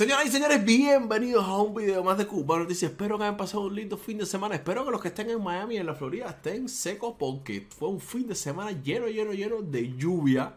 Señoras y señores, bienvenidos a un video más de Cubano Dice, Espero que hayan pasado un lindo fin de semana. Espero que los que estén en Miami y en la Florida estén secos porque fue un fin de semana lleno, lleno, lleno de lluvia.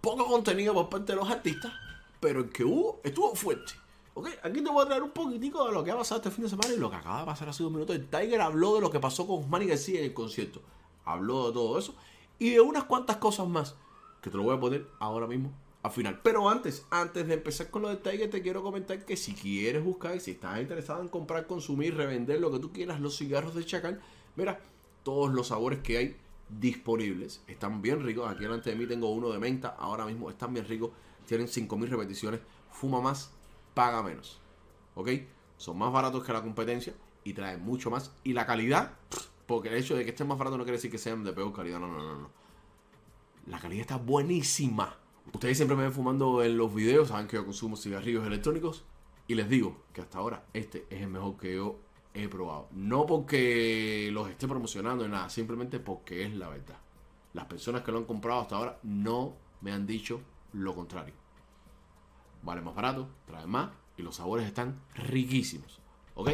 Poco contenido por parte de los artistas, pero el que hubo estuvo fuerte. Ok, aquí te voy a traer un poquitico de lo que ha pasado este fin de semana y lo que acaba de pasar hace un minuto. El Tiger habló de lo que pasó con Manny García en el concierto. Habló de todo eso y de unas cuantas cosas más que te lo voy a poner ahora mismo al final. Pero antes, antes de empezar con lo de Tiger, te quiero comentar que si quieres buscar, si estás interesado en comprar, consumir, revender lo que tú quieras, los cigarros de Chacal, mira, todos los sabores que hay disponibles están bien ricos. Aquí delante de mí tengo uno de menta, ahora mismo están bien ricos, tienen 5000 repeticiones, fuma más, paga menos. ¿Ok? Son más baratos que la competencia y traen mucho más. Y la calidad, porque el hecho de que estén más baratos no quiere decir que sean de peor calidad, no, no, no, no. La calidad está buenísima. Ustedes siempre me ven fumando en los videos, saben que yo consumo cigarrillos electrónicos. Y les digo que hasta ahora este es el mejor que yo he probado. No porque los esté promocionando ni nada, simplemente porque es la verdad. Las personas que lo han comprado hasta ahora no me han dicho lo contrario. Vale más barato, trae más y los sabores están riquísimos. ¿Ok?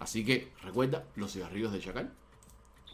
Así que recuerda los cigarrillos de Chacal.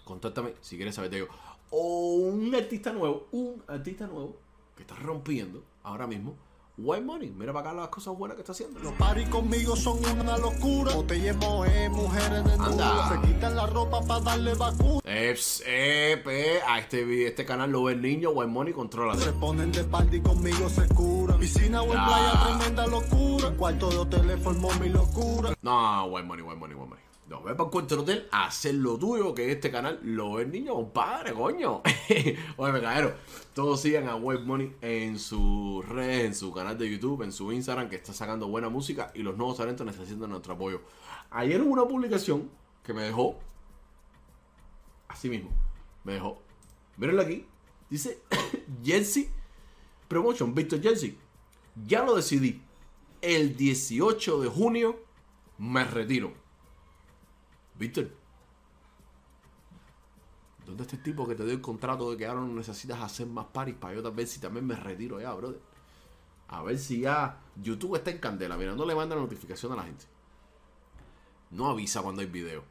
Contáctame si quieres saber de ello. O un artista nuevo, un artista nuevo que está rompiendo ahora mismo. White Money, mira para acá las cosas buenas que está haciendo. Los paris conmigo son una locura. Botella moe, mujeres de Anda. Se quitan la ropa para darle vacuna. Eps, ep, eh, a este, este canal lo ve el niño, White Money, controla. Se ponen de party conmigo, se curan. Piscina o en Ya. playa, tremenda locura. Cuarto de hotel formó mi locura. No, White Money, White Money, White Money. No, ve para del hotel hacer lo tuyo, que este canal lo ve el niño, compadre, coño. Oye, me cayeron. Todos sigan a White Money en sus redes, en su canal de YouTube, en su Instagram, que está sacando buena música y los nuevos talentos necesitan nuestro apoyo. Ayer hubo una publicación que me dejó, así mismo, me dejó. Mírenlo aquí. Dice Jersey Promotion, Victor Jersey. Ya lo decidí. El 18 de junio me retiro. Víctor, ¿dónde está el tipo que te dio el contrato de que ahora no necesitas hacer más paris para yo vez si también me retiro ya, brother? A ver si ya YouTube está en candela. Mira, no le manda la notificación a la gente. No avisa cuando hay video.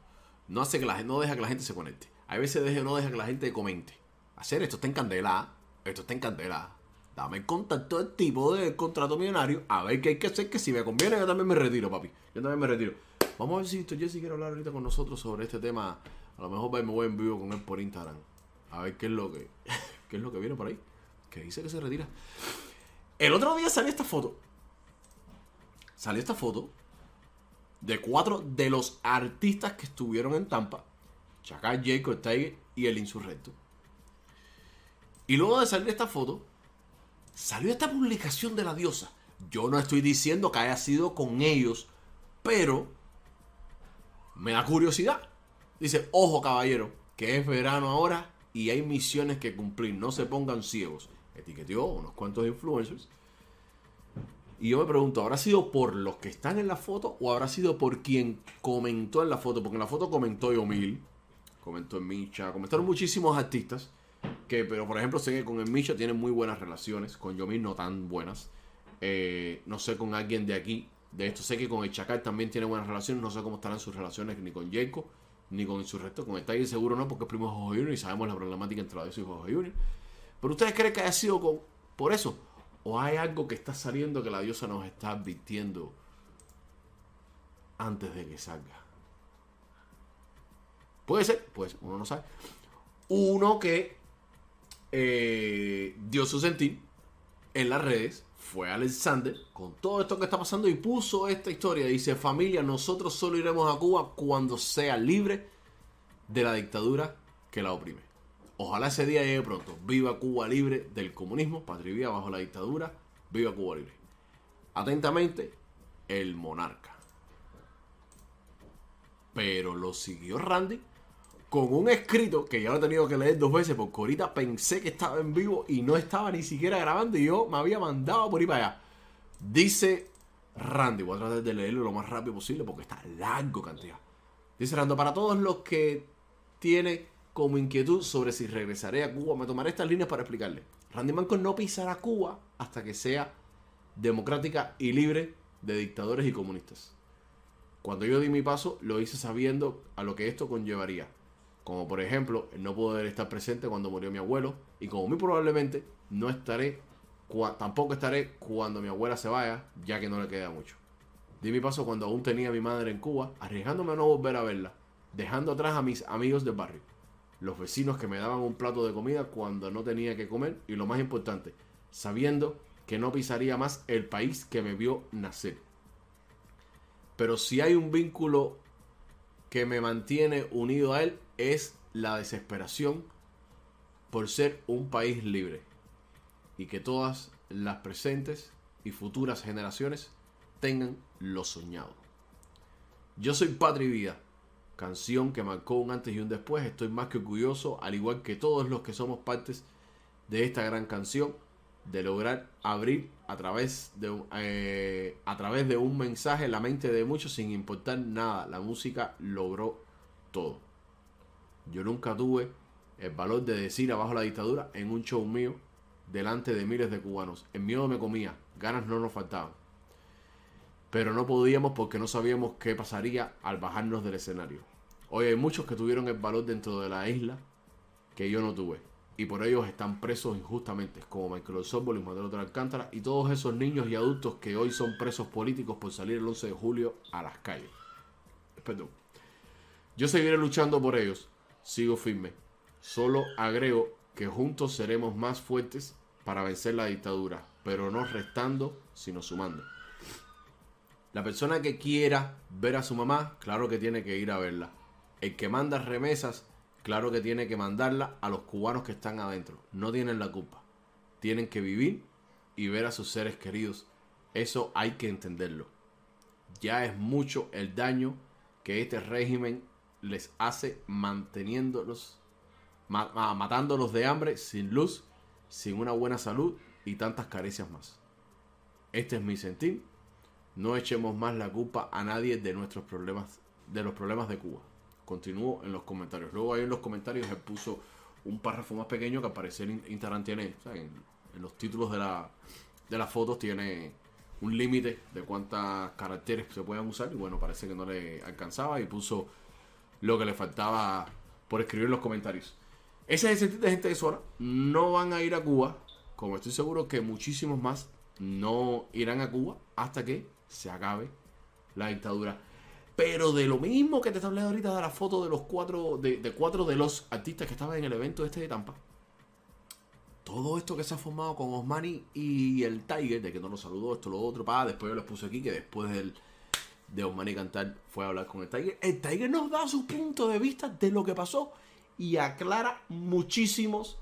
No hace que la gente, no deja que la gente se conecte. Hay veces deja, no deja que la gente comente. Hacer esto está en candela. ¿ah? Esto está en candela. Dame el contacto del tipo del contrato millonario. A ver qué hay que hacer. Que si me conviene, yo también me retiro, papi. Yo también me retiro. Vamos a ver si Víctor Jesse quiere hablar ahorita con nosotros sobre este tema. A lo mejor me voy en vivo con él por Instagram. A ver qué es lo que, qué es lo que viene por ahí. Que dice que se retira. El otro día salió esta foto. Salió esta foto de cuatro de los artistas que estuvieron en Tampa. Chacal, Jacob, Tiger y el Insurrecto. Y luego de salir esta foto, salió esta publicación de la diosa. Yo no estoy diciendo que haya sido con ellos, pero me da curiosidad. Dice, ojo caballero, que es verano ahora y hay misiones que cumplir, no se pongan ciegos. Etiqueteó unos cuantos influencers. Y yo me pregunto, ¿habrá sido por los que están en la foto o habrá sido por quien comentó en la foto? Porque en la foto comentó Yomil, comentó en Micha, comentaron muchísimos artistas. Que, pero por ejemplo, sé que con el Micha tienen muy buenas relaciones, con Yomil no tan buenas. Eh, no sé con alguien de aquí, de esto sé que con el Chacal también tiene buenas relaciones, no sé cómo estarán sus relaciones ni con Jacob, ni con su resto, con Tiger seguro no, porque es primo de Jorge Junior y sabemos la problemática entre de y Jorge Junior. Pero ustedes creen que haya sido con, por eso, o hay algo que está saliendo que la diosa nos está advirtiendo antes de que salga. Puede ser, pues uno no sabe. Uno que eh, dio su sentir en las redes fue Alexander con todo esto que está pasando y puso esta historia. Dice, familia, nosotros solo iremos a Cuba cuando sea libre de la dictadura que la oprime. Ojalá ese día llegue pronto. Viva Cuba libre del comunismo, patria bajo la dictadura. Viva Cuba libre. Atentamente, el monarca. Pero lo siguió Randy con un escrito que ya lo he tenido que leer dos veces porque ahorita pensé que estaba en vivo y no estaba ni siquiera grabando y yo me había mandado por ahí para allá. Dice Randy, voy a tratar de leerlo lo más rápido posible porque está largo cantidad. Dice Randy, para todos los que tienen como inquietud sobre si regresaré a Cuba, me tomaré estas líneas para explicarle. Randy Manco no pisará Cuba hasta que sea democrática y libre de dictadores y comunistas. Cuando yo di mi paso, lo hice sabiendo a lo que esto conllevaría. Como por ejemplo, no poder estar presente cuando murió mi abuelo. Y como muy probablemente no estaré, tampoco estaré cuando mi abuela se vaya, ya que no le queda mucho. Di mi paso cuando aún tenía a mi madre en Cuba, arriesgándome a no volver a verla, dejando atrás a mis amigos del barrio, los vecinos que me daban un plato de comida cuando no tenía que comer y lo más importante, sabiendo que no pisaría más el país que me vio nacer. Pero si hay un vínculo que me mantiene unido a él es la desesperación por ser un país libre y que todas las presentes y futuras generaciones tengan lo soñado. Yo soy Patri Vida, canción que marcó un antes y un después. Estoy más que orgulloso, al igual que todos los que somos partes de esta gran canción, de lograr abrir a través de, eh, a través de un mensaje la mente de muchos sin importar nada. La música logró todo. Yo nunca tuve el valor de decir abajo la dictadura en un show mío delante de miles de cubanos. El miedo me comía, ganas no nos faltaban. Pero no podíamos porque no sabíamos qué pasaría al bajarnos del escenario. Hoy hay muchos que tuvieron el valor dentro de la isla que yo no tuve. Y por ellos están presos injustamente, como Michael Osorbo, y Manuel de Alcántara y todos esos niños y adultos que hoy son presos políticos por salir el 11 de julio a las calles. Perdón. Yo seguiré luchando por ellos. Sigo firme. Solo agrego que juntos seremos más fuertes para vencer la dictadura, pero no restando, sino sumando. La persona que quiera ver a su mamá, claro que tiene que ir a verla. El que manda remesas, claro que tiene que mandarla a los cubanos que están adentro. No tienen la culpa. Tienen que vivir y ver a sus seres queridos. Eso hay que entenderlo. Ya es mucho el daño que este régimen les hace manteniéndolos, matándolos de hambre, sin luz, sin una buena salud y tantas caricias más. Este es mi sentir. No echemos más la culpa a nadie de nuestros problemas, de los problemas de Cuba. Continúo en los comentarios. Luego ahí en los comentarios él puso un párrafo más pequeño que aparece en Instagram tiene, en, los títulos de, la, de las fotos tiene un límite de cuántas caracteres se pueden usar y bueno, parece que no le alcanzaba y puso lo que le faltaba por escribir en los comentarios. Ese es el sentido de gente de Sora. No van a ir a Cuba, como estoy seguro que muchísimos más no irán a Cuba hasta que se acabe la dictadura. Pero de lo mismo que te hablando ahorita de la foto de los cuatro, de, cuatro de los artistas que estaban en el evento este de Tampa. Todo esto que se ha formado con Osmani y el Tiger, de que no lo saludó, esto, lo otro, pa, después yo les puse aquí que después del, de Osmani cantar fue a hablar con el Tiger. El Tiger nos da su punto de vista de lo que pasó y aclara muchísimos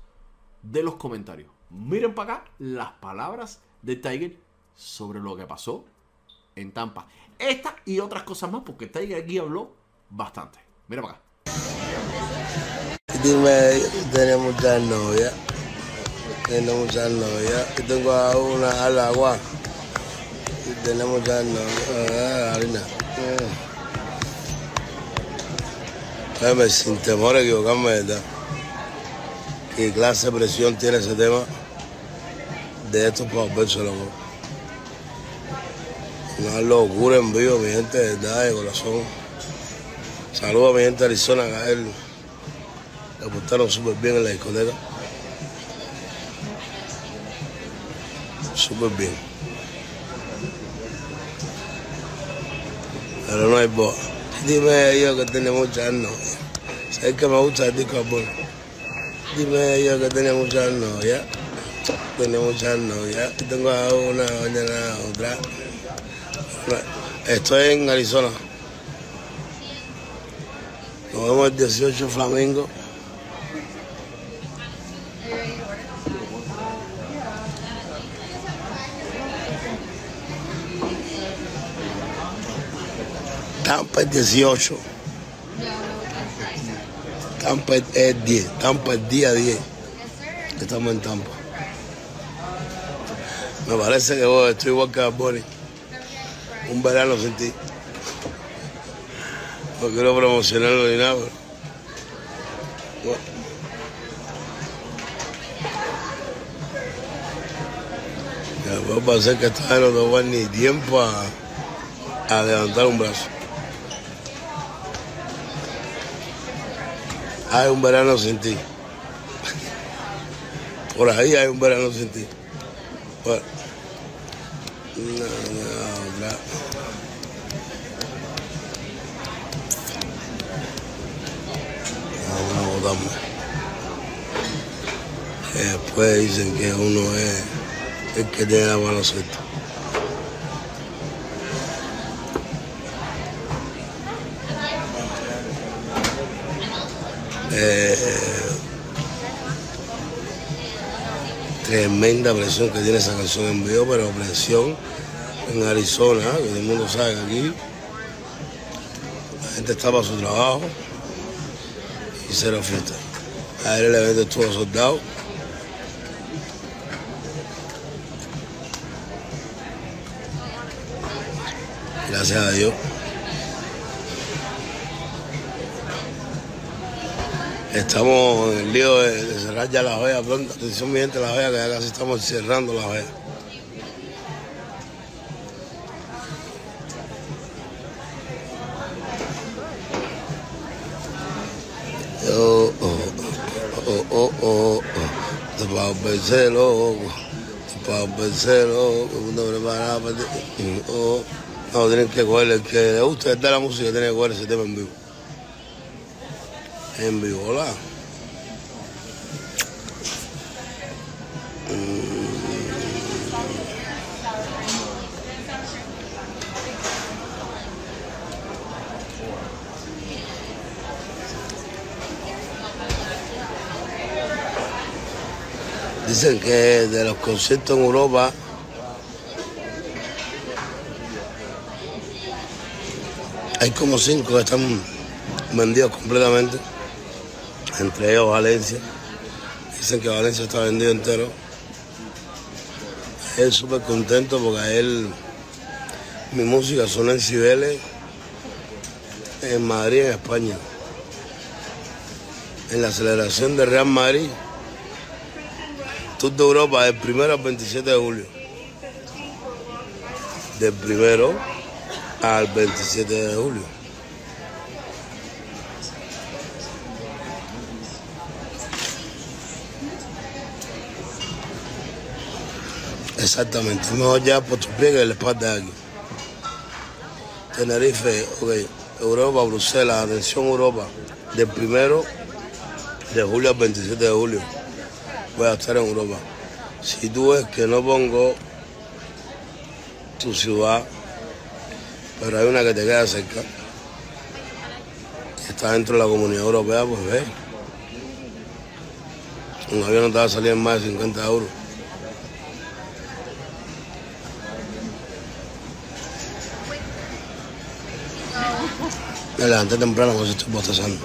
de los comentarios. Miren para acá las palabras de Tiger sobre lo que pasó en Tampa. Esta y otras cosas más, porque Tiger aquí habló bastante. Mira para acá. Dime, tiene muchas novias. Tiene muchas novias. Tengo a una al agua tenemos ya no, uh, harina. Sin temor equivocarme, ¿verdad? ¿Qué clase de presión tiene ese tema de estos para volverse loco? Una locura en vivo, mi gente, de verdad, de corazón. Saludos a mi gente de Arizona, a él. Le portaron súper bien en la discoteca. Súper bien. Pero no hay voz. Dime yo que tiene muchas novias. ¿Sabes que me gusta el disco? Dime yo que tiene muchas novias. Tiene muchas novias. Tengo una, mañana otra. Estoy en Arizona. Nos vemos el 18 Flamingo. Tampa es 18. Tampa es 10. Tampa es día 10. Estamos en Tampa. Me parece que vos estoy igual que Bonnie. Un verano sin ti. No quiero promocionarlo ni nada, pero... Ya puedo pasar que esta no tengo ni tiempo a a levantar un brazo. Hay un verano sin ti. Por ahí hay un verano sin ti. Bueno. No, no. No, no. Que después dicen que uno es el que tiene la mala suerte. Eh, tremenda presión que tiene esa canción en vivo, pero presión en Arizona, que todo el mundo sabe que aquí la gente está para su trabajo y cero fiesta. Ayer el evento estuvo soldado. Gracias a Dios. Estamos en el lío de, cerrar ya la joya pronto. Atención mi gente, la joya que ya casi estamos cerrando la joya. Oh, oh, oh, oh, oh, oh. Te pa' vencer, loco. Te pa' vencer, loco. El mundo preparado para ti. Oh. No, tienen que coger. El que le gusta de la música tiene que coger ese tema en vivo. En vivo, hola. Dicen que de los conciertos en Europa hay como cinco que están vendidos completamente, entre ellos Valencia. Dicen que Valencia está vendido entero. Él súper contento porque a él mi música suena en Cibeles, en Madrid, en España. En la celebración de Real Madrid, Tour de Europa, del primero al 27 de julio. Del primero al 27 de julio. Exactamente, mejor ya por tu pie que el espalda de aquí. Tenerife, ok, Europa, Bruselas, atención Europa, del primero de julio al 27 de julio. Voy a estar en Europa. Si tú ves que no pongo tu ciudad, pero hay una que te queda cerca, y está dentro de la comunidad europea, pues ve. Un avión no te va a salir en más de 50 euros. Me levanté temprano porque estoy bostezando.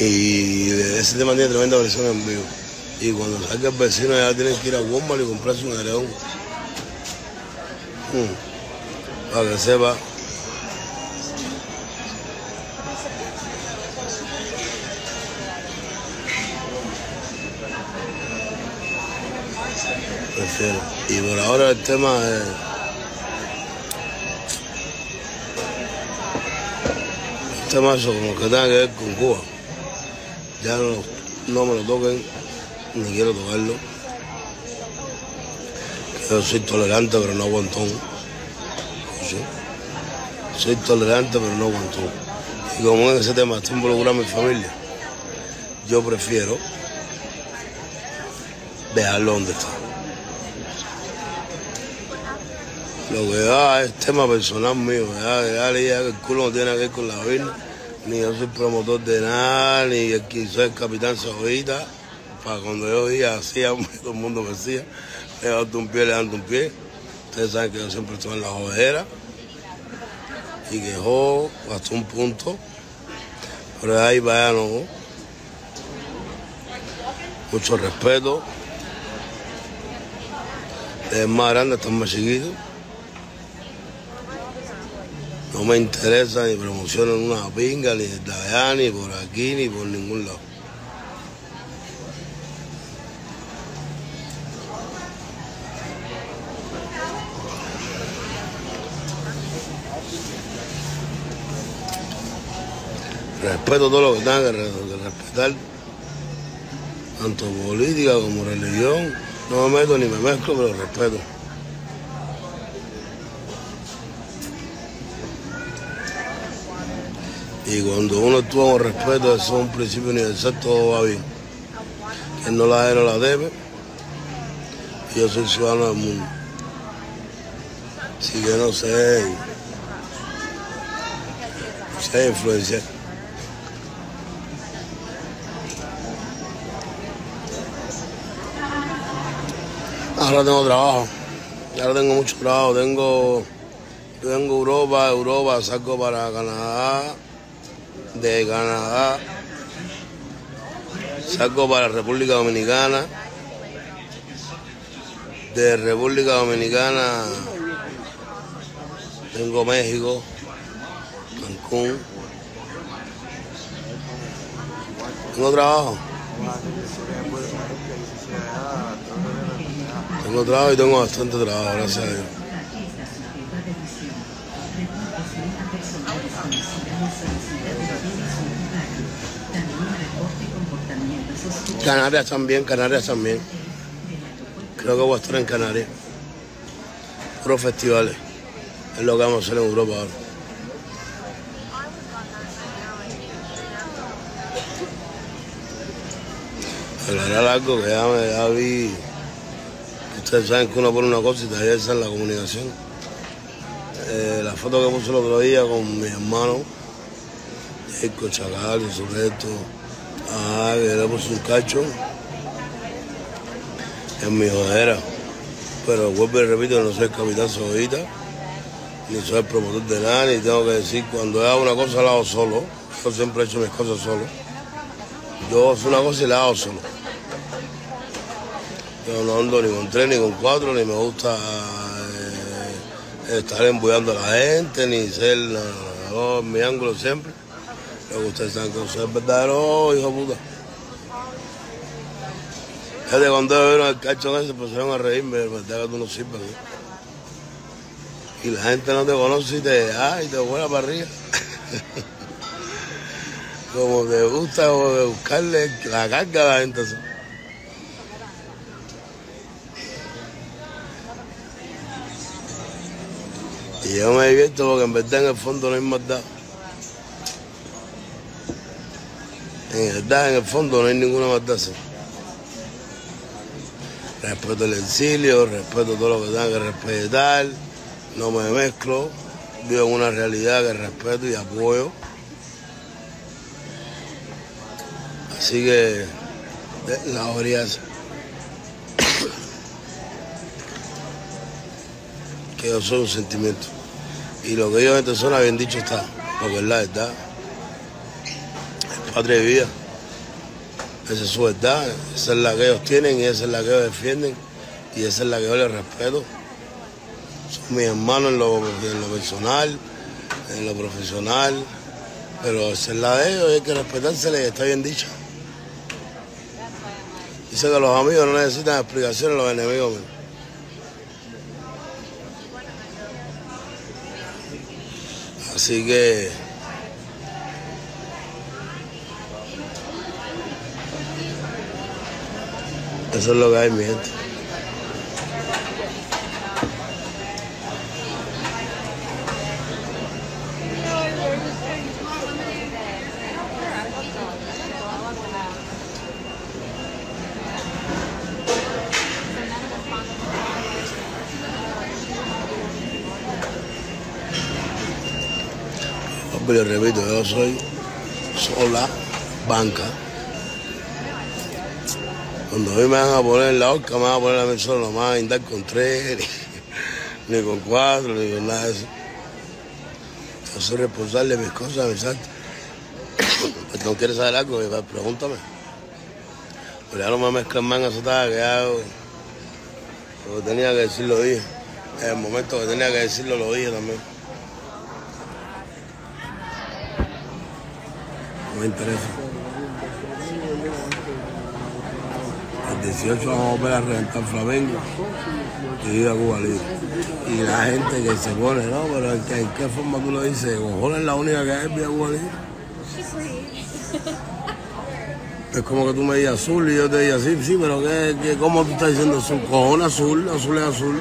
Y ese tema tiene tremenda presión en vivo. Y cuando salga el vecino ya tiene que ir a Walmart y comprarse un areón. Mm. Para que sepa. Prefiero. Y por ahora el tema es. El tema eso como que tenga que ver con Cuba. Ya no, me lo toquen, ni quiero tocarlo. Yo soy tolerante pero no aguantón. Soy tolerante pero no aguantón. Y como en ese tema está involucrada mi familia, yo prefiero dejarlo donde está. Lo que da es tema personal mío, ya, ya, ya el culo no tiene que ver con la vida, ni yo soy promotor de nada, ni soy el capitán Sojita, para cuando yo diga hacía, todo el mundo me decía, levanta un pie, levanta un pie. Ustedes saben que yo siempre estoy en la jodera y que hasta un punto, pero ahí vaya no. Mucho respeto. Es más grande, están más chiquitos. No me interesa ni promocionan una pinga, ni desde allá, ni por aquí, ni por ningún lado. Respeto todo lo que tenga que, respetar, tanto política como religión. No me meto ni me mezclo, pero respeto. Y cuando uno actúa con respeto, eso es un principio universal, todo va bien. Quien no la debe, no la debe. Yo soy ciudadano del mundo. Así que no sé. No sé influenciar. Ahora tengo trabajo. Ahora tengo mucho trabajo. Tengo. Yo vengo a Europa, Europa, salgo para Canadá. De Canadá. Salgo para República Dominicana. De República Dominicana. Tengo México. Cancún. Tengo trabajo. Tengo trabajo y tengo bastante trabajo, gracias a Dios. Canarias también, Canarias también. Creo que voy a estar en Canarias. Puros festivales. Es lo que vamos a hacer en Europa ahora. Algo que ya, me, ya vi. Ustedes saben que uno pone una cosa y te esa en la comunicación. Eh, la foto que puse el otro día con mi hermano, Jacob Chacal y su resto. Ah, le puse un cacho en mi jodera. Pero vuelvo y repito, no soy el capitán Sojita, ni soy el promotor de nada, ni tengo que decir, cuando hago una cosa la hago solo. Yo siempre he hecho mis cosas solo. Yo hago una cosa y la hago solo. Yo no ando ni con tres ni con cuatro, ni me gusta eh, estar embullando a la gente, ni ser mi ángulo siempre. Lo que ustedes saben que el verdadero hijo puta. Desde cuando vieron el cacho ese, empezaron a reírme, verdad que tú no sirves. ¿no? Y la gente no te conoce y te, ay, te vuela para arriba. como te gusta como de buscarle la carga a la gente. así. Y yo me divierto porque en verdad en el fondo no hay maldad. En verdad, en el fondo no hay ninguna así. Respeto el exilio, respeto todo lo que tenga que respetar, no me mezclo, vivo en una realidad que respeto y apoyo. Así que de- la orilla esa. que yo soy un sentimiento. Y lo que ellos en zona bien dicho está, porque es la verdad. Es patria y vida. Esa es su verdad, esa es la que ellos tienen y esa es la que ellos defienden y esa es la que yo les respeto. Son mis hermanos en lo, personal, en lo profesional, pero esa es la de ellos y hay que respetársela y está bien dicha. Dice que los amigos no necesitan explicaciones, los enemigos. Así que eso es lo que hay, mi gente. Pero repito, yo soy sola banca. Cuando a mí me van a poner en la horca, me van a poner a mí solo, me van a indar con tres, ni, con cuatro, ni con nada de eso. Yo soy responsable de mis cosas, mis actos. Pues no quieres saber algo, pregúntame. Pero ya no me mezclan más en esa tada que. Lo que tenía que decir lo dije. En el momento que tenía que decirlo lo dije también. No me interesa. El 18 vamos a volver a reventar Flamengo y ir a Cuba Libre. Y la gente que se pone, no, pero ¿en qué, forma tú lo dices? Cojones es la única que hay Vía Cuba Libre. Es como que tú me digas azul y yo te diga sí, sí, pero ¿qué, qué, ¿cómo tú estás diciendo azul? Cojón azul, azul es azul.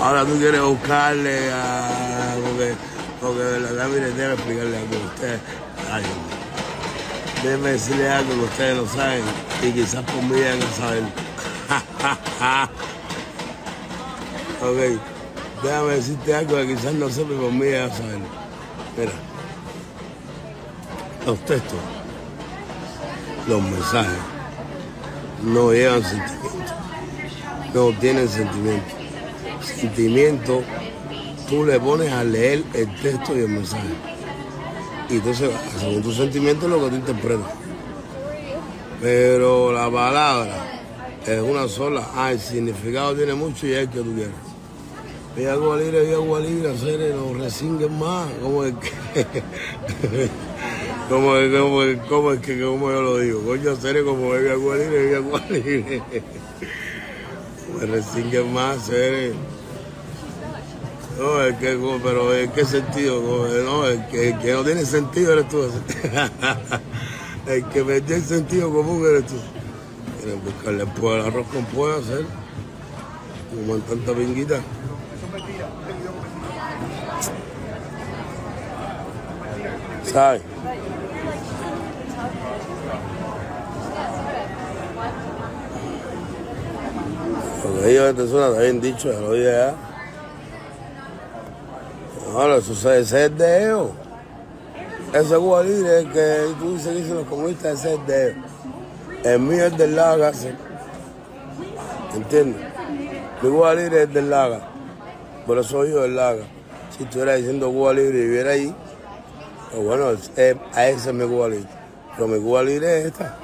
Ahora tú quieres buscarle a... Porque, porque de verdad, mire, déjame explicarle algo a ustedes. Ay. Déjeme decirle algo que ustedes no saben y quizás por mí van a saber. ok, déjame decirte algo que quizás no sepa por mí van a saber. Mira, los textos, los mensajes, no llevan sentimiento, no tienen sentimiento. Sentimiento, tú le pones a leer el texto y el mensaje. Y entonces, según tu sentimiento, es lo que tú interpretas. Pero la palabra es una sola. Ah, el significado tiene mucho y es el que tú quieras. Libre, vi agua libre, hacer no resinguen más. Como es que. como es, como es, es que, como yo lo digo. Coño, hacer como bebe agua libre, bebe agua libre. Me resinguen más, seres. No, es que, pero ¿en qué sentido? No, el que, que no tiene sentido eres tú. el que mete el sentido común eres tú. Quieren buscarle pues, el arroz con pollo hacer. Como en tanta pinguita. ¿Sabes? Lo que ellos antes suena, está bien dicho, lo dije ya. Ahora, eso es ese es de ellos. Ese es que tú dices que dicen los comunistas, ese es de ellos. El mío es del Laga, sí. ¿entiendes? Mi Cuba Libre es del Laga. Por eso yo del Laga. Si estuviera diciendo Cuba Libre y viviera ahí, pues bueno, es- a ese es mi Cuba Libre. Pero mi Cuba Libre es esta.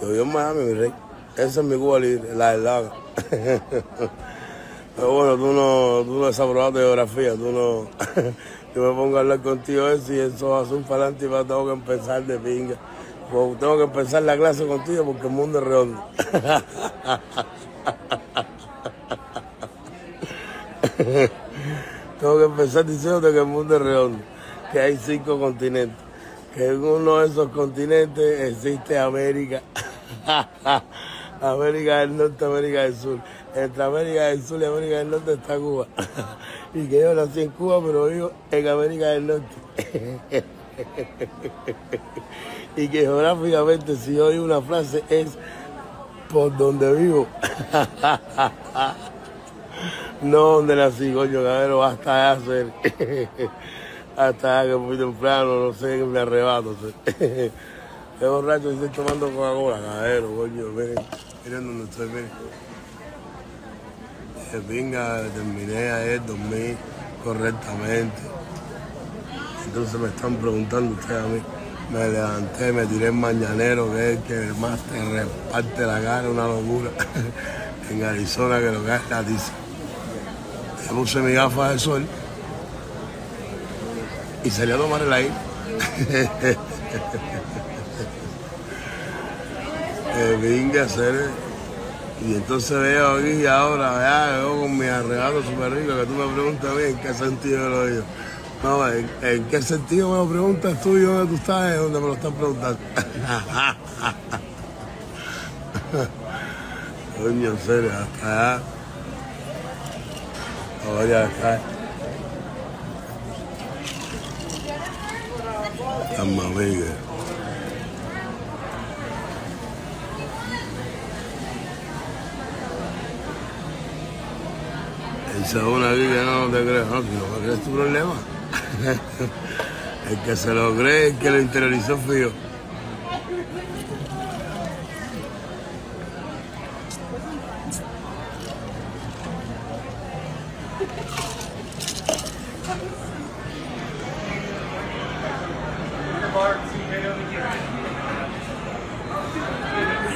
Yo vivo en Miami, mi rey. Esa es mi Cuba Libre, la del Laga. Pero bueno, tú no, tú no desaprobaste geografía, tú no. Yo me pongo a hablar contigo eso y eso a ser para adelante y va, tengo que empezar de pinga. Pues tengo que empezar la clase contigo porque el mundo es redondo. tengo que empezar diciéndote que el mundo es redondo, que hay cinco continentes, que en uno de esos continentes existe América. América del Norte, América del Sur. Entre América del Sur y América del Norte está Cuba. Y que yo nací en Cuba, pero vivo en América del Norte. Y que geográficamente, si yo digo una frase, es por donde vivo. No donde nací, coño, cabrero, hasta allá hacer. Hasta allá que muy temprano, no sé, que me arrebato. sé. Qué borracho, estoy tomando Coca-Cola, cabrero, coño, miren, miren donde estoy, miren. Eh, Venga, terminé ayer, dormí correctamente. Entonces me están preguntando ustedes a mí. Me levanté, me tiré el mañanero, que es el que más te reparte la cara, una locura. en Arizona, que lo que es tiza. Me puse mi gafa de sol y salí a tomar el aire. Eh, Venga, hacer. Y entonces veo aquí y ahora, ya, veo con mi arregalo súper rico que tú me preguntas a mí en qué sentido lo digo. No, ¿en, qué sentido me lo preguntas tú y dónde tú estás? Es donde me lo están preguntando. Coño, en serio, hasta allá. Oye, acá. Mamma es una que no te crees, no, si no me crees tu problema. el que se lo cree, el que lo interiorizó yo.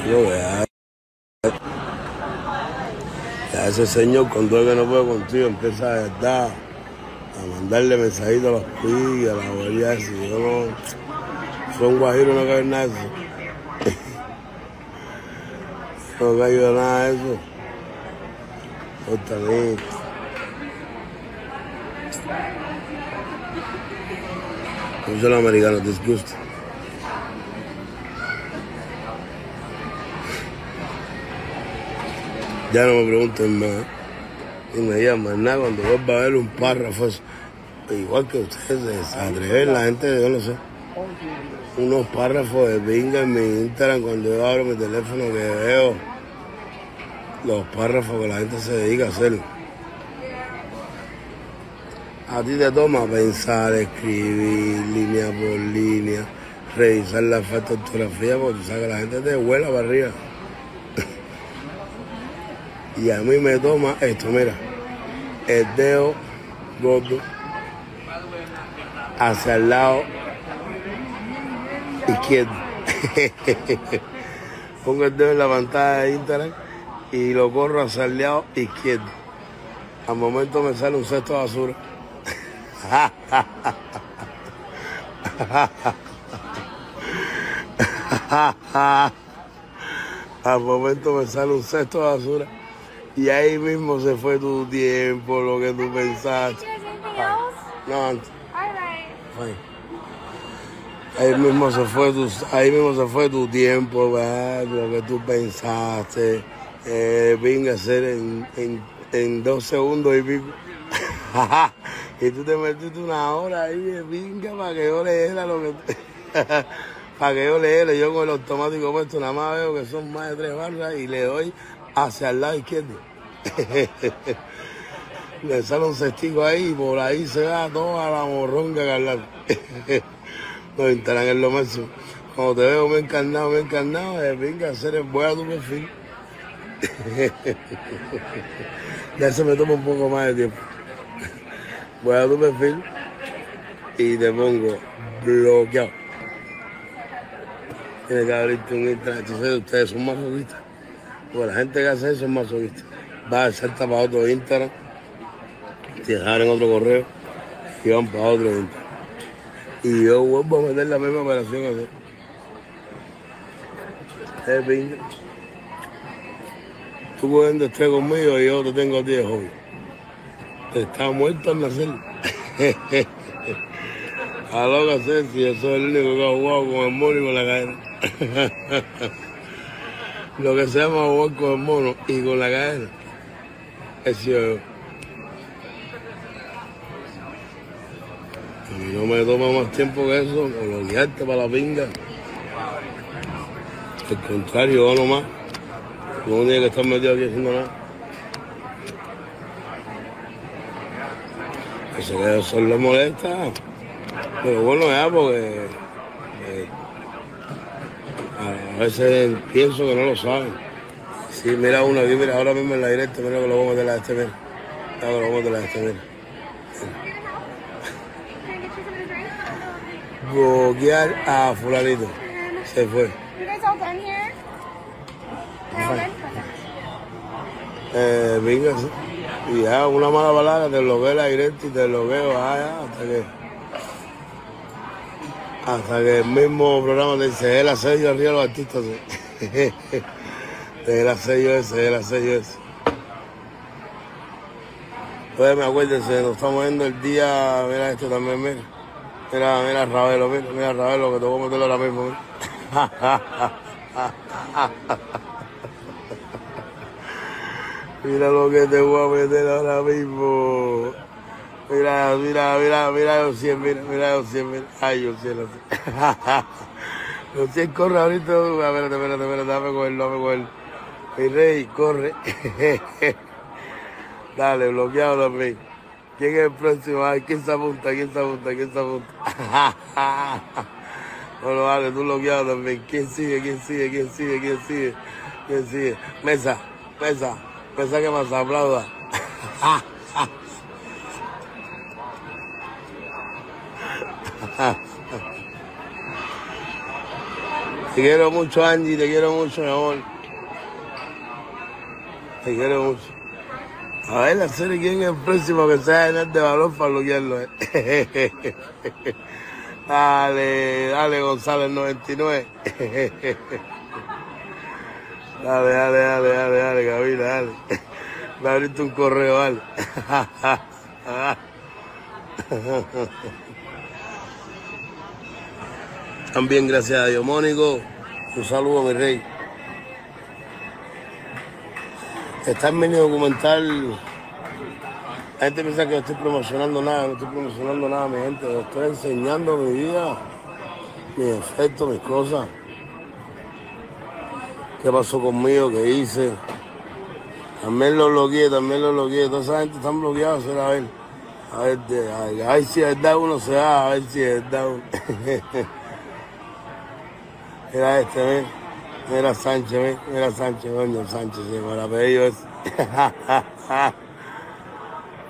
Yo vea. Señor cuando es que no puede contigo empieza a verdad a mandarle mensajitos a los pigues, a la abuela y yo no son guajiros no cabe nada de eso. no caigo nada de eso. También. Muchos los americanos disgustan. Ya no me pregunten más. Y me llaman nada cuando vuelva a ver un párrafo. Igual que ustedes se atreven, la gente, yo no sé. Unos párrafos de pinga en mi Instagram cuando yo abro mi teléfono que veo los párrafos que la gente se dedica a hacer. A ti te toma pensar, escribir línea por línea, revisar la ortografía, porque tú sabes que la gente te vuela para arriba. Y a mí me toma esto, mira, el dedo gordo hacia el lado izquierdo. Pongo el dedo en la pantalla de Instagram y lo corro hacia el lado izquierdo. Al momento me sale un cesto de basura. Al momento me sale un cesto de basura y ahí mismo se fue tu tiempo, lo que tú pensaste. No. Fine. Ahí mismo se fue tu, ahí mismo se fue tu tiempo, ¿verdad? lo que tú pensaste. Eh, venga a hacer en, en, en dos segundos y pico. y tú te metiste una hora ahí de pinga para que yo leyera lo que para que yo leyera. Yo con el automático puesto nada más veo que son más de tres barras y le doy hacia el lado izquierdo. le sale un cestico ahí y por ahí se va toda la morronga carnal. Nos instalan en lo máximo. Cuando te veo me encarnado, me encarnado, de venga a hacer el voy a tu perfil. ya se me toma un poco más de tiempo. Voy a tu perfil y te pongo bloqueado. Tienes que abrirte un Instagram. Ustedes son masoquistas. Pues la gente que hace eso es masoquista. Va a saltar para otro Instagram, te dejan en otro correo y van para otro Instagram. Y yo vuelvo a meter la misma operación a hacer. Es pinga. Tú cuando estés conmigo y yo te tengo a ti de hobby. Está muerto al nacer. A lo que hacer si yo soy el único que ha jugado con el mono y con la cadena. lo que se llama jugar con el mono y con la cadena. Es yo. A mí no me toma más tiempo que eso, bloquearte para la pinga. Al contrario, yo nomás. No tiene que estar metido aquí haciendo nada. Eso que eso le molesta. Pero bueno, ya, porque veces pienso que no lo saben. Sí, mira uno aquí, mira, ahora mismo en la directa, mira que lo vamos a meter a este, mira. Que lo vamos a meter a este, mira. Bloquear a fulanito. Se fue. Eh, venga. Y ya, una mala palabra, te bloqueo la directa y te bloqueo ah, ya, hasta que. Hasta que el mismo programa te dice, es el sello arriba de los artistas. sí". Es el sello ese, es el sello ese. Entonces me acuérdense, nos estamos viendo el día, mira esto también, mira. Mira, mira Ravelo, mira, mira Ravelo, que te voy a meterlo ahora mismo. Mira lo que te voy a meter ahora mismo. Mira, mira, mira, mira, yo 100, mira, mira, yo 100, mira. Ay, yo 100, Los 100 corre ahorita. Ah, Espérate, espérate, espérate, dame cogerlo, dame cogerlo. Mi rey, corre. Dale, bloqueado también. ¿Quién es el próximo? Ay, ¿quién se apunta? ¿Quién se apunta? ¿Quién se apunta? Bueno, vale, tú bloqueado también. ¿Quién sigue? ¿Quién sigue? ¿Quién sigue? ¿Quién sigue? ¿Quién sigue? Mesa, mesa, mesa que más aplauda. Te quiero mucho, Angie, te quiero mucho, mi amor. Te quiero mucho. A ver, la serie, ¿quién es el próximo que sea en el de valor para bloquearlo? eh? dale, dale, González 99. dale, dale, dale, dale, dale, Gabriela, dale. Me abriste un correo, dale. También gracias a Dios. Mónico, un saludo, mi rey. Está en mi documental. La gente piensa que no estoy promocionando nada, no estoy promocionando nada, mi gente. Estoy enseñando mi vida, mis efectos, mis cosas. ¿Qué pasó conmigo? ¿Qué hice? También lo bloqueé, también lo bloqueé. Toda esa gente está bloqueada, será a ver. A ver, a ver, a ver si es verdad uno se da, a ver si es uno. Mira este, ve. Mira Sánchez, ve. Mira Sánchez, coño, Sánchez, me la apellido ese.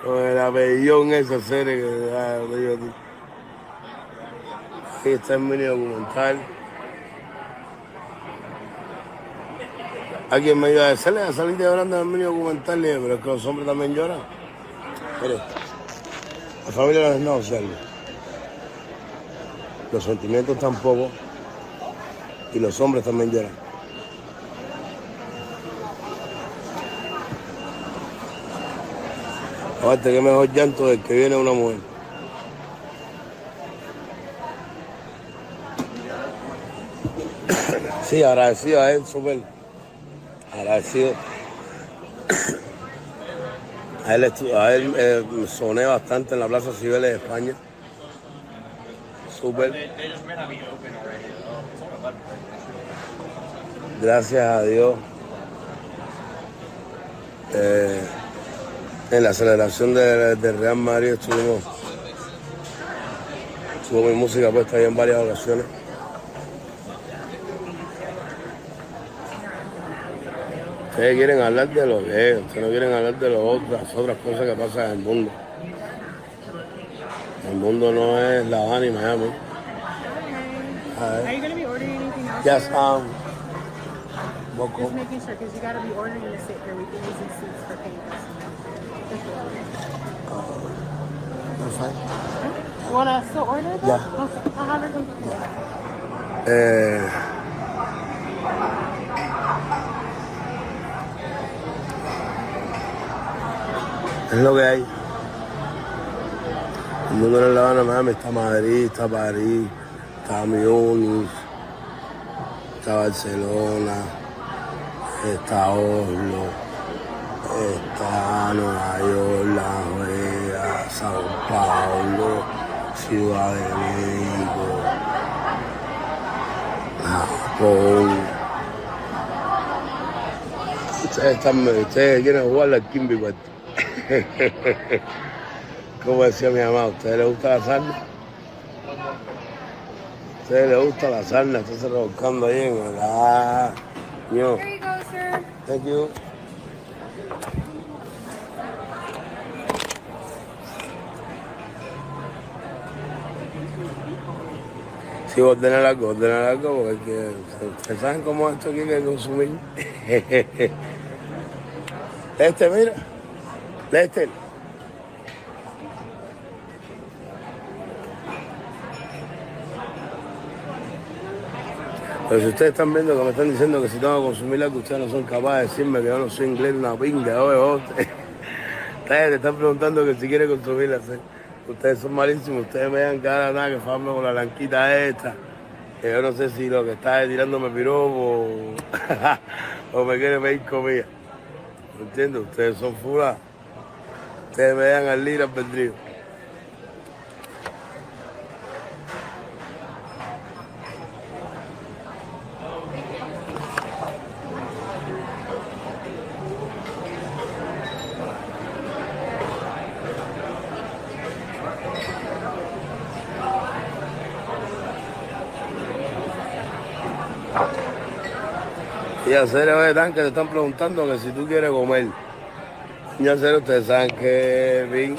Con el apellido en esa serie que ah, te digo a ti. Aquí está el mini documental. Alguien me iba a decir, a salir de llorando en el mini documental, pero es que los hombres también lloran. Mire, la familia no es no hacerlo. Los sentimientos tampoco. Y los hombres también lloran. Aparte, que mejor llanto del que viene una mujer. Sí, agradecido a él, súper. Agradecido. A él, a él eh, soné bastante en la Plaza Cibeles de España. Súper. Gracias a Dios. eh, en la celebración de, de Real Madrid estuvimos. Estuvo mi música puesta ahí en varias ocasiones. Ustedes quieren hablar de lo que es, ustedes no quieren hablar de lo otro, las otras cosas que pasan en el mundo. El mundo no es La Habana y Miami. Are ver. you gonna be ordering anything else? Yes? Um, Just making sure, because you gotta be ordering the sit here. We've been using seats for payments. You wanna still order that? Yeah. Okay, I'll have it come. Eh, es lo que hay. El no es La Habana, Miami, está Madrid, está París, está Múnich, está Barcelona, está Oslo, está Nueva York, La Sao Paulo, Ciudad de México. Japón. Ustedes, ustedes quieren jugar al Kimby. Como decía mi mamá, ¿a ustedes les gusta la sarna? ¿A ustedes les gusta la sarna? Entonces revolcando ahí en el... Ño. Here you go, sir. Thank you. Sí, ordenar algo, ordenar algo, porque que, ustedes saben cómo esto aquí hay que consumir. Este, mira. Lester. Pero si ustedes están viendo que me están diciendo que si tengo que consumir algo, ustedes no son capaces de decirme que yo no soy inglés, una pinga, oye. Ustedes te están preguntando que si quiere consumirla. ¿sí? Ustedes son malísimos, ustedes me dan cara nada que fajarme con la blanquita esta. Yo no sé si lo que está es tirándome piropo o me quiere pedir comida. ¿Me entiendes? Ustedes son fulas. Ustedes me dan al libre albedrío. Y a hacer oye, tan que te están preguntando que si tú quieres comer. Y a hacer ustedes saben que Vin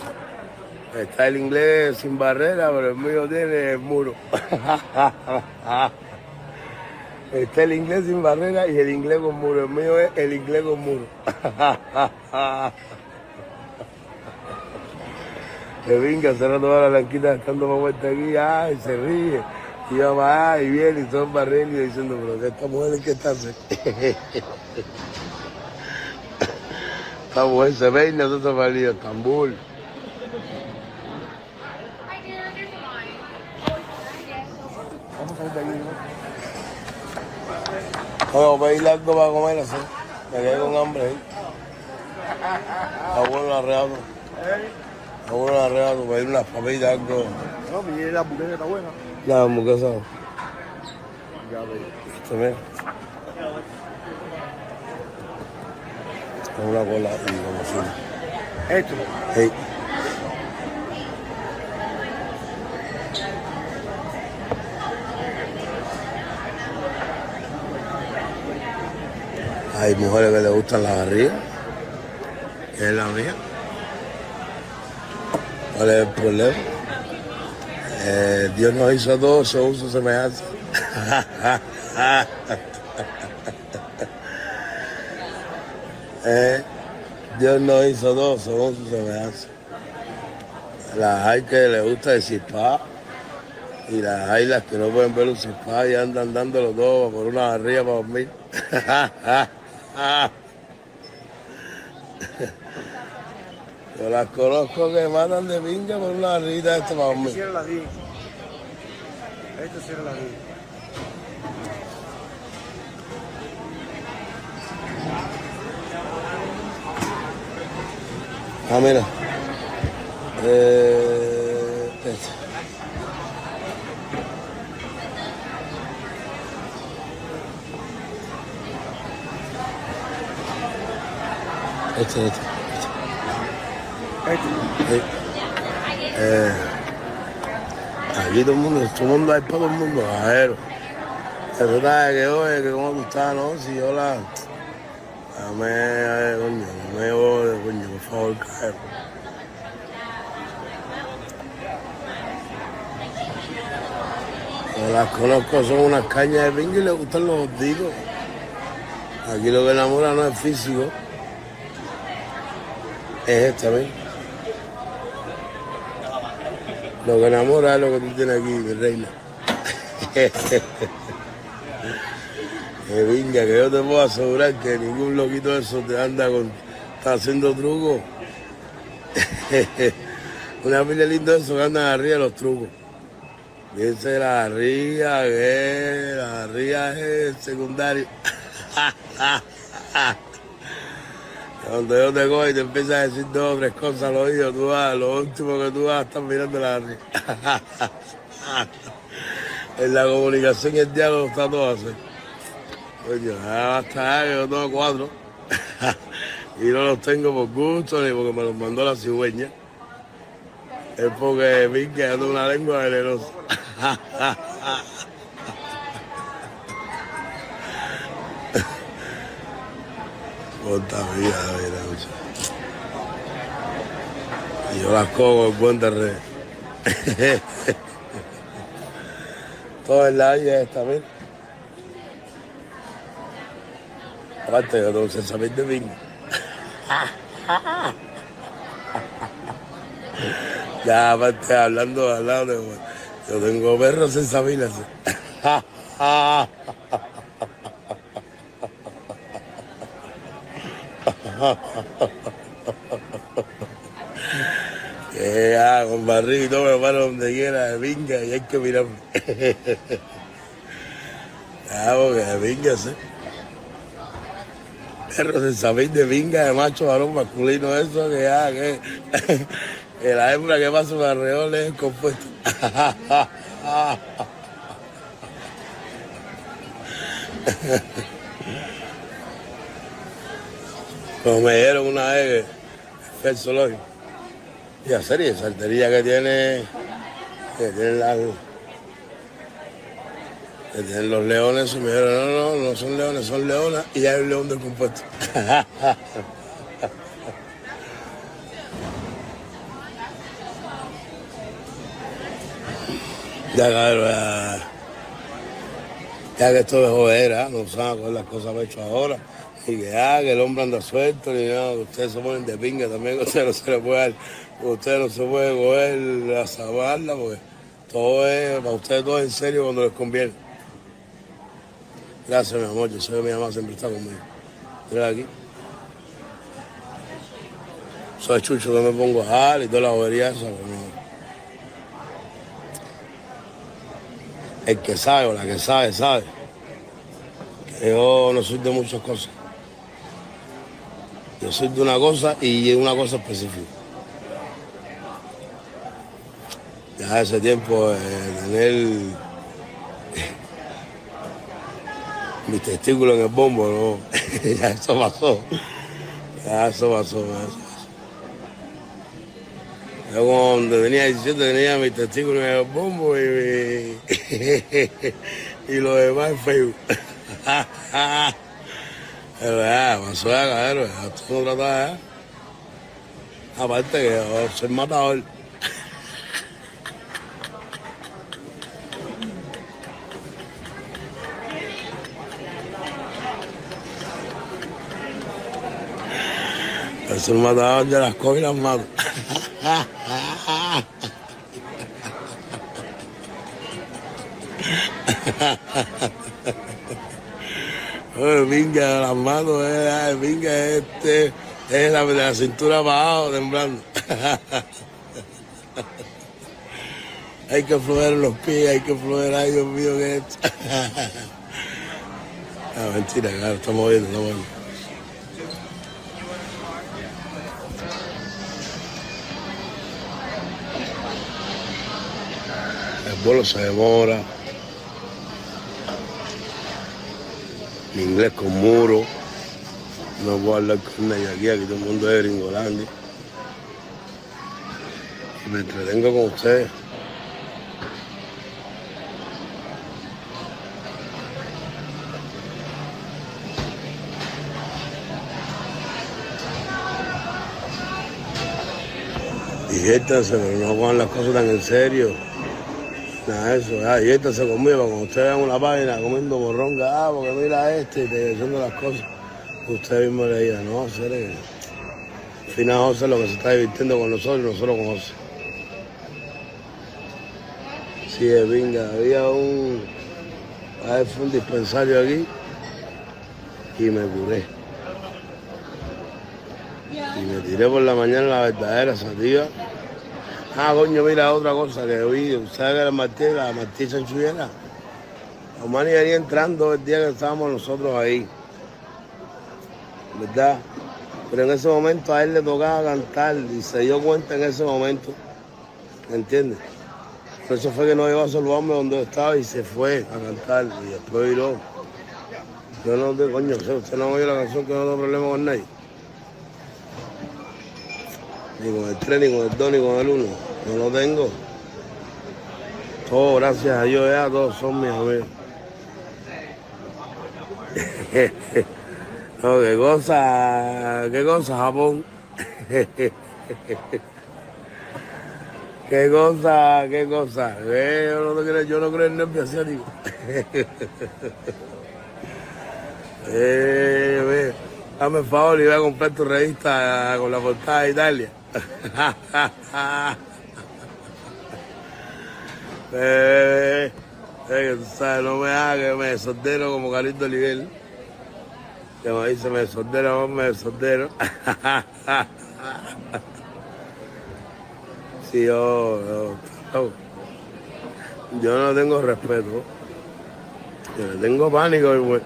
está el inglés sin barrera, pero el mío tiene el muro. está el inglés sin barrera y el inglés con muro. El mío es el inglés con muro. que venga, rato va la blanquita estando más vuelta aquí, ay, se ríe. Y yo va y viene y todo barriendo y diciendo, pero que esta mujer que está esta mujer se ve y nosotros valía. Vamos a ir de aquí, ¿no? Oye, voy a pedirle algo para comer así. Me quedé con hambre ahí. ¿eh? Está bueno arreado. Está bueno arreado, pedir unas papitas, algo. No, mi la buqueta está buena. La hamburguesa. Esto, mira. Con una cola y si. Esto. Hey. Hay mujeres que les gustan las barrigas, que es la mía. ¿Cuál es el problema? Eh, Dios nos hizo a todos según su semejanza. Eh, Dios nos hizo todos según su semejanza. Las hay que les gusta decir pa y las hay las que no pueden ver un spa y andan dándolo todo por una barriga para dormir. Yo las conozco que matan de pinga por una barrita esta para dormir. Cierra las 10. Esto cierra las 10. Ah, mira. Eh, este. Este, este. Sí. Eh, aquí todo el mundo, todo el mundo hay para todo el mundo, ajero. Eso está que oye, que cómo tú estás, ¿no? Si yo la. Dame, eh, coño, no me ode, coño, por favor, caer. Las conozco, son unas cañas de pinga y les gustan los hostigos. Aquí lo que enamora no es físico, es este, ¿ves? Lo que enamora es lo que tú tienes aquí, mi reina. Que venga, que yo te puedo asegurar que ningún loquito de eso te anda con. está haciendo trucos. Una pila linda de esos que andan arriba de los trucos. Dice la ría, que la ría es secundario. Cuando yo te cojo y te empiezas a decir dos o tres cosas al oído, tú vas, lo último que tú vas a estar mirando la. En la comunicación y el diálogo está todo así. Coño, ya basta, que yo tengo cuatro. y no los tengo por gusto ni porque me los mandó la cigüeña. Es porque que ando una lengua venenosa. Puta vida, mira. Y yo las cojo en buen terreno. Todo la vida esta, mira. Aparte, yo tengo un sensamiento de bingo. Ya, aparte, hablando, hablando, de- yo tengo perros Sabina. Que ya, con barriga y todo me paro donde quiera, de vinga, y hay que mirarme. Ya, porque de vinga, sí. Perros en Sabín de vinga, de macho varón masculino, eso que ya, que, que la hembra que pasa por alrededor es el Como me dieron una vez el zoológico. Y a serie, saltería que tiene, que tiene tienen los leones, y me dijeron, no, no, no son leones, son leonas, y hay un león del compuesto. ya, ya, ya que esto es jodera, no saben las cosas hechas ahora, y que ya, que el hombre anda suelto, ni nada, ustedes se ponen de pinga también, que ustedes no se le puede ustedes no se puede coger a salvarla, porque todo es, para ustedes todo es en serio cuando les conviene. Gracias, mi amor. Yo sé que mi mamá siempre está conmigo. Mira aquí. Soy chucho que me pongo a y toda la bobería esa, pero. El que sabe o la que sabe, sabe. Yo no soy de muchas cosas. Yo soy de una cosa y una cosa específica. Ya hace tiempo eh, tener mis testículos en el bombo, ¿no? ya eso pasó. Ya eso pasó, ya eso pasó. Yo cuando tenía 17 tenía mis testículos en el bombo y, y lo demás en Facebook. Ya, pasó ya, cabrón, esto no trata ya. Aparte que yo soy matador. Yo soy matador de las cosas y las mato. Oye, vinga, las manos, eh, vinga, este, es la de la cintura para abajo, temblando. hay que fluir los pies, hay que fluir, ay Dios mío, que esto. ah, mentira, claro, estamos viendo, estamos viendo. El vuelo se demora. Mi inglés con muro. No puedo hablar con nadie aquí, aquí todo el mundo es gringolandia. Y me entretengo con ustedes. Diviértanse, pero no cojan las cosas tan en serio. Nada eso, ah, diviértanse conmigo, para cuando ustedes vean una página comiendo morronga, ah, porque mira este, y diciendo las cosas, usted mismo le diga, no, José, al final José lo que se está divirtiendo con nosotros y nosotros con José. Sí, es venga, había un, a ver, fue un dispensario aquí y me curé. Y me tiré por la mañana la verdadera sativa. Ah, coño, mira otra cosa que vi. ¿Sabes que la Martí, la Martí Chanchullera? Omani venía entrando el día que estábamos nosotros ahí. ¿Verdad? Pero en ese momento a él le tocaba cantar y se dio cuenta en ese momento. ¿Me entiendes? Por eso fue que no iba a saludarme donde estaba y se fue a cantar. Y después viró. Yo no coño, usted no oye la canción que no tengo problema con nadie. Ni con el 3, ni con el 2, ni con el 1. No lo tengo. Todo, gracias a Dios, ya todos son mis amigos. no, qué cosa, qué cosa, Japón. qué cosa, qué cosa. Eh, yo, no creo, yo no creo en nervio asiático. eh, ve, dame el favor y voy a comprar tu revista con la portada de Italia. eh, eh, tú sabes, no me hagas que me desordeno como Carito Oliver. Que me dice, me desordeno, me desordeno. sí, yo, yo, yo, no tengo respeto. Yo le tengo pánico.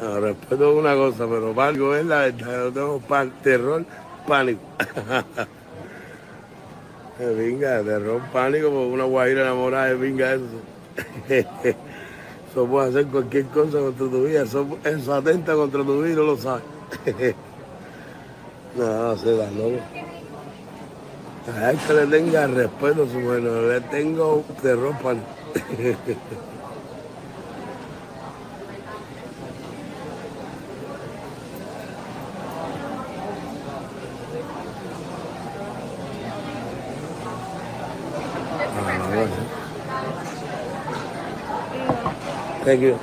no, respeto es una cosa, pero pánico es la verdad. Yo tengo terror, pánico. Venga, terror, pánico, porque una guajira enamorada de venga eso. Eso puede hacer cualquier cosa contra tu vida. Eso, eso atenta contra tu vida no lo sabes. no, se da loco. A él que le tenga respeto a su bueno, le tengo terror, pánico. Thank you.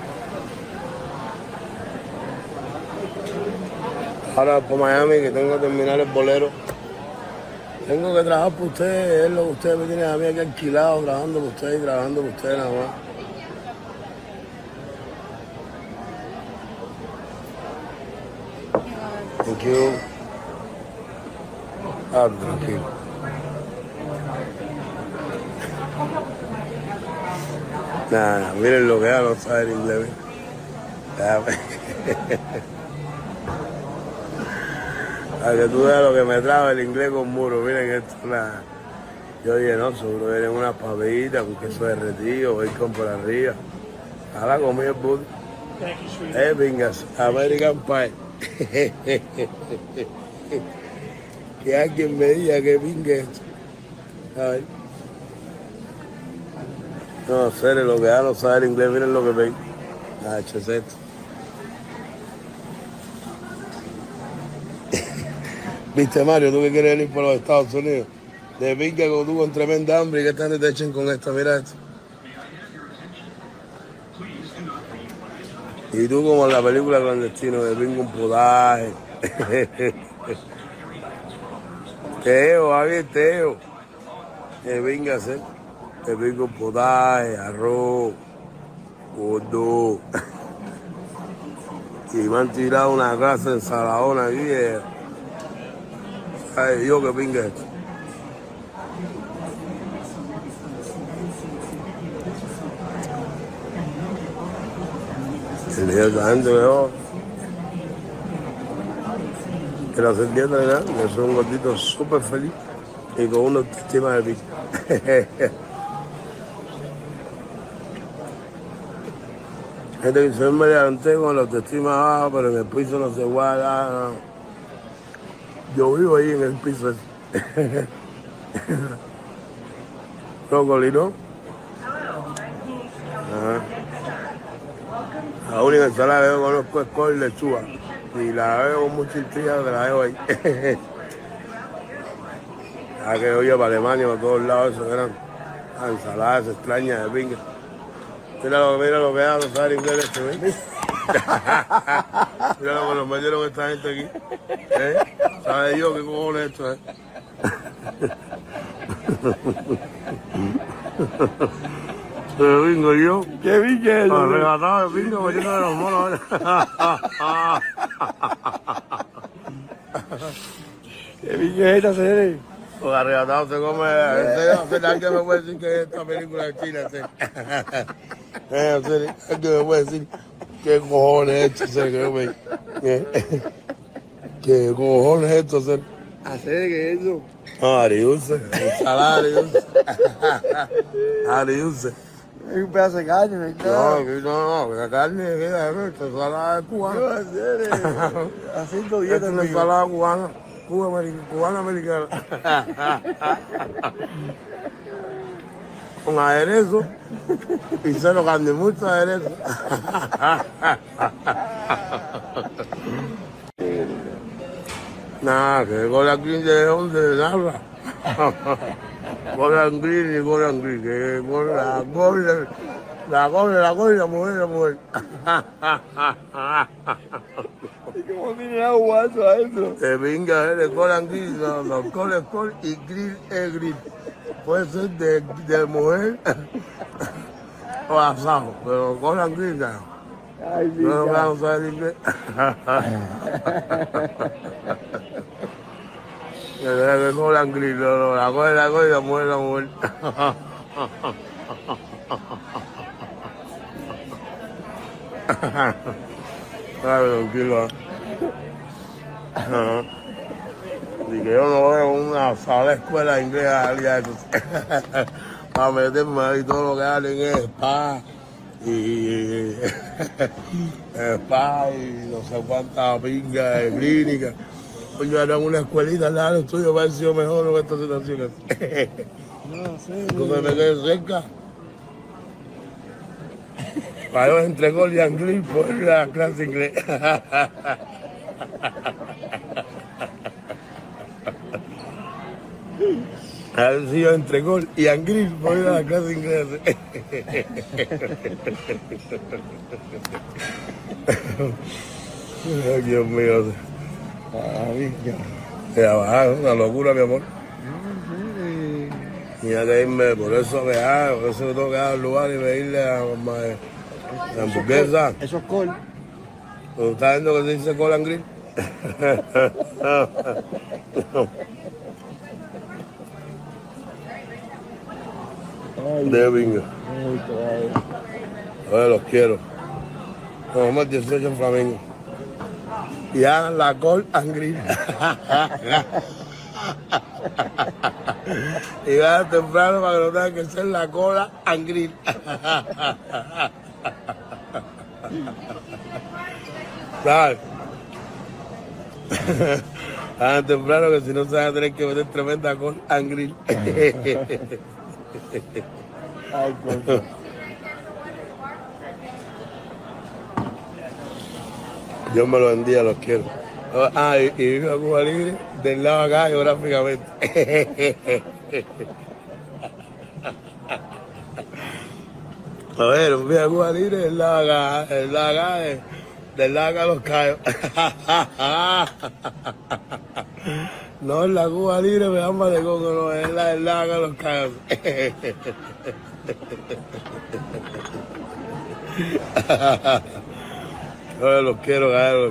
Ahora por Miami que tengo que terminar el bolero. Tengo que trabajar por ustedes, es lo que ustedes me tienen a mí aquí alquilado, trabajando por ustedes y trabajando por ustedes nada más. Thank you. Ah, tranquilo. Nada, miren lo que hago, no saber inglés. Déjame. Para que tú veas lo que me trae el inglés con muro. Miren esto es una... Yo dije, no, seguro vienen unas papitas con queso derretido, bacon por arriba. Ahora comí el buddy. Eh, pingas, American Pie. que alguien me diga que pingue esto. Ay. No, serio, lo que da no saber inglés, miren lo que ven. Ah, esto. Viste, Mario, tú que quieres ir por los Estados Unidos. De pinga con tú con tremenda hambre y que tanto te echen con esto, mira esto. Y tú como en la película clandestino de pingo un podaje. Teo, Javier, Teo. Que venga a. Pingo un podaje, arroz, gordo. Y me han tirado una casa de ensaladona aquí. eh. Ay, yo que pinga esto. La gente mejor. Que entiende de nada, que soy un gordito súper feliz y con una autoestima de pico. Gente que se me levanté con la autoestima baja, pero en el piso no se guarda. no. Yo vivo ahí en el piso. ¿no? Ajá. La única ensalada que yo conozco es col y lechuga. Y la veo con mucha la dejo ahí. ya que yo iba para Alemania, para todos lados, eso eran ensaladas extrañas de pinga. Mira lo, mira lo que hago, saber inglés este, ¿ves? mira lo que nos metieron esta gente aquí. ¿Eh? ¿Sabe yo qué cojones es esto, eh? Pero bingo yo. ¿Qué que es? Arrebatado de pingo metiendo de los monos. ¿Qué vi que es esta serie? Los arrebatados se come. En en serio, alguien me puede decir que esta película es china, en serio. Eh, en me puede decir qué cojones es esto, en que me. eh, ¿Qué cojones es esto, en serio? ¿Hacer qué es eso? No, ariulce, ensalada ariulce. Ariulce. Es un pedazo de carne, ¿no? No, que no, no, la carne, mira, esta ensalada es ¿Qué cubana. a hacer? eh? Haciendo Esta dieta, es una ensalada cubana, cuba cubana americana. Con aderezo y cero carne, mucho aderezo. Nada, que Golan Green de dónde narra. Golan Green y Golan Green, que Golan- la Golan, la Golan, la Golan, la mujer, la mujer. ¿Y cómo tiene agua eso adentro? De venga, de Golan Green, no, no, Col es Col y Grill es Grill. Puede ser de, de mujer o asado, pero Golan Green no. Ay, sí, No vamos a inglés. Que no, no, la la Golan y la mujer, la mujer. Ajá. Y que yo no veo una sala escuela de allá eso. Para meterme ahí todo lo que hacen es spa y spa y no sé cuántas pingas de clínica. Coño, era una escuelita al lado tuyo, me ha sido mejor que esta situación. No sé. Entonces me quedé cerca. Para yo entre gol y anglés por la clase de inglés. A ver si yo entre gol y por ir a la clase. Ay, Dios mío. Va, es una locura, mi amor. Tenía que irme, por eso que ah, por eso que tengo que dar lugar y pedirle a mamá la hamburguesa. Eso es col. ¿Tú estás viendo que se dice Colan Grill? Ay, De bingo. ver, los quiero. Nos el 18 en Flamengo. Y hagan la call and grill. y vayan temprano para que no tengan que hacer la cola and grill. ¿Sabes? Hagan temprano que si no se van a tener que meter tremenda call and grill. Ay, coño. Dios me lo bendiga, los quiero. Ah, y, y vivo a Cuba Libre del lado acá geográficamente. A ver, un a Cuba Libre del lado acá, del lado acá, de- del de los callos. No la Cuba Libre, me llama de coco, no, es la del de los callos. Oye, los quiero, cabrón.